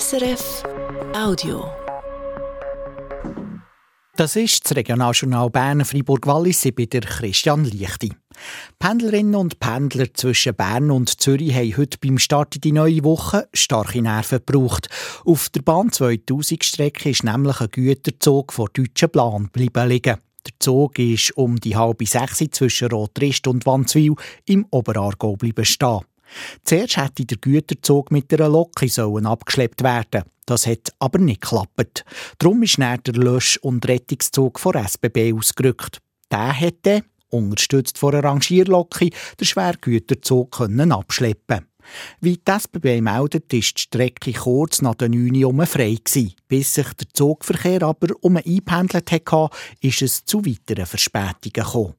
SRF Audio. Das ist das Regionaljournal Bern Freiburg-Wallis. Ich bin der Christian Lichti. Pendlerinnen und Pendler zwischen Bern und Zürich haben heute beim Start in die neue Woche starke Nerven gebraucht. Auf der Bahn 2000-Strecke ist nämlich ein Güterzug von Deutschen Plan bleiben liegen. Der Zug ist um die halbe sechs zwischen Rotrist und Wanzwil im Oberaargau bleiben stehen. Zuerst hätte der Güterzug mit einer Lok sollen abgeschleppt werden. Das hat aber nicht geklappt. Darum ist näher der Lösch- und Rettungszug von SBB ausgerückt. Der hätte, unterstützt von einer Rangierlocke, den Schwergüterzug können abschleppen wie die SBB meldet, ist die Strecke kurz nach der 9 Uhr frei gewesen. Bis sich der Zugverkehr aber um eingependelt hatte, ist es zu weiteren Verspätungen gekommen.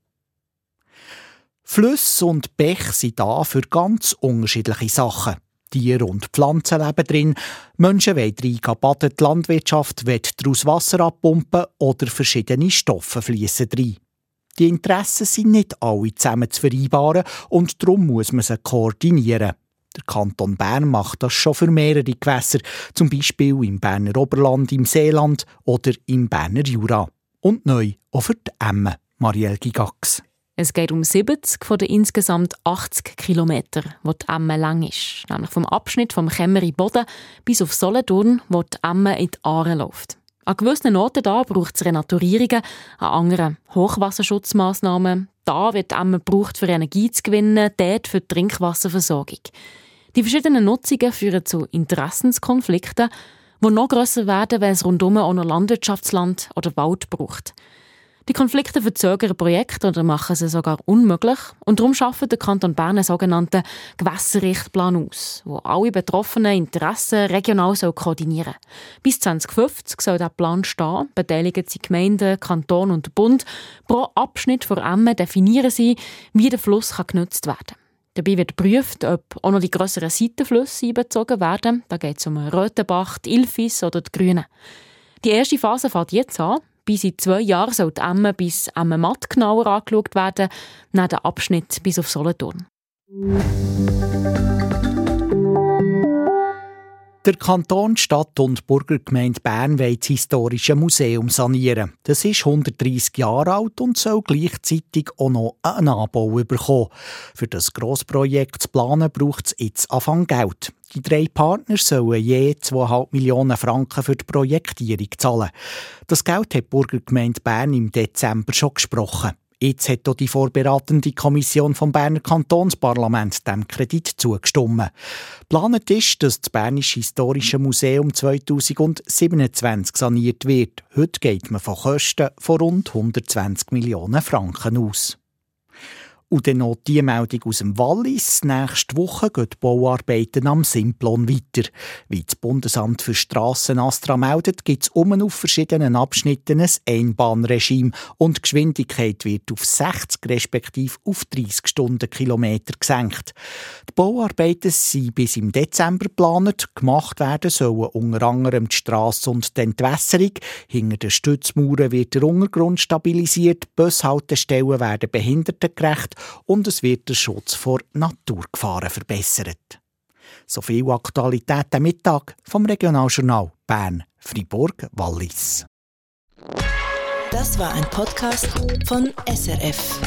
Flüsse und Bäche sind da für ganz unterschiedliche Sachen. Tiere und Pflanzen leben drin, Menschen wollen rein baden, die Landwirtschaft will daraus Wasser abpumpen oder verschiedene Stoffe fließen rein. Die Interessen sind nicht alle zusammen zu vereinbaren und darum muss man sie koordinieren. Der Kanton Bern macht das schon für mehrere Gewässer, zum Beispiel im Berner Oberland, im Seeland oder im Berner Jura. Und neu auch für die Emme, Marielle Gigax. Es geht um 70 von den insgesamt 80 Kilometern, wo die Emme lang ist. Nämlich vom Abschnitt vom Kämmeri Boden bis auf Solothurn, wo die Emme in die Aare läuft. An gewissen Orten da braucht es Renaturierungen, an anderen Hochwasserschutzmaßnahmen. Da wird die Emme gebraucht, für Energie zu gewinnen, dort für die Trinkwasserversorgung. Die verschiedenen Nutzungen führen zu Interessenskonflikten, die noch grösser werden, wenn es rundum auch noch Landwirtschaftsland oder Wald braucht. Die Konflikte verzögern Projekte oder machen sie sogar unmöglich. Und darum schafft der Kanton Bern einen sogenannten Gewässerrichtplan aus, wo alle betroffenen Interessen regional koordinieren soll. Bis 2050 soll der Plan stehen. Beteiligt sind Gemeinden, Kanton und Bund. Pro Abschnitt vor Emme definieren sie, wie der Fluss genutzt werden kann. Dabei wird geprüft, ob auch noch die grösseren Seitenflüsse einbezogen werden. Da geht es um Rötenbach, die Ilfis oder die Grünen. Die erste Phase fängt jetzt an. Bis in zwei Jahren soll die Emme bis Emme Matt genauer angeschaut werden, neben dem Abschnitt bis auf Solothurn. Der Kanton, Stadt und Burgergemeinde Bern wollen das Historische Museum sanieren. Das ist 130 Jahre alt und soll gleichzeitig auch noch einen Anbau bekommen. Für das Grossprojekt zu planen braucht es jetzt Anfang Geld. Die drei Partner sollen je 2,5 Millionen Franken für die Projektierung zahlen. Das Geld hat die Burgergemeinde Bern im Dezember schon gesprochen. Jetzt hat auch die vorberatende Kommission vom Berner Kantonsparlament dem Kredit zugestimmt. Planet ist, dass das Bernische Historische Museum 2027 saniert wird. Heute geht man von Kosten von rund 120 Millionen Franken aus. Und dann noch die Meldung aus dem Wallis. Nächste Woche gehen die Bauarbeiten am Simplon weiter. Wie das Bundesamt für Strassen Astra meldet, gibt es um auf verschiedenen Abschnitten ein Einbahnregime und die Geschwindigkeit wird auf 60 respektive auf 30 Stundenkilometer gesenkt. Die Bauarbeiten sind bis im Dezember geplant. Gemacht werden sollen unter anderem die Strasse und die Entwässerung. Hinter den Stützmauern wird der Untergrund stabilisiert, Bushaltestellen werden behindertengerecht und es wird der Schutz vor Naturgefahren verbessert. So viel Aktualität am Mittag vom Regionaljournal Bern, Fribourg, Wallis. Das war ein Podcast von SRF.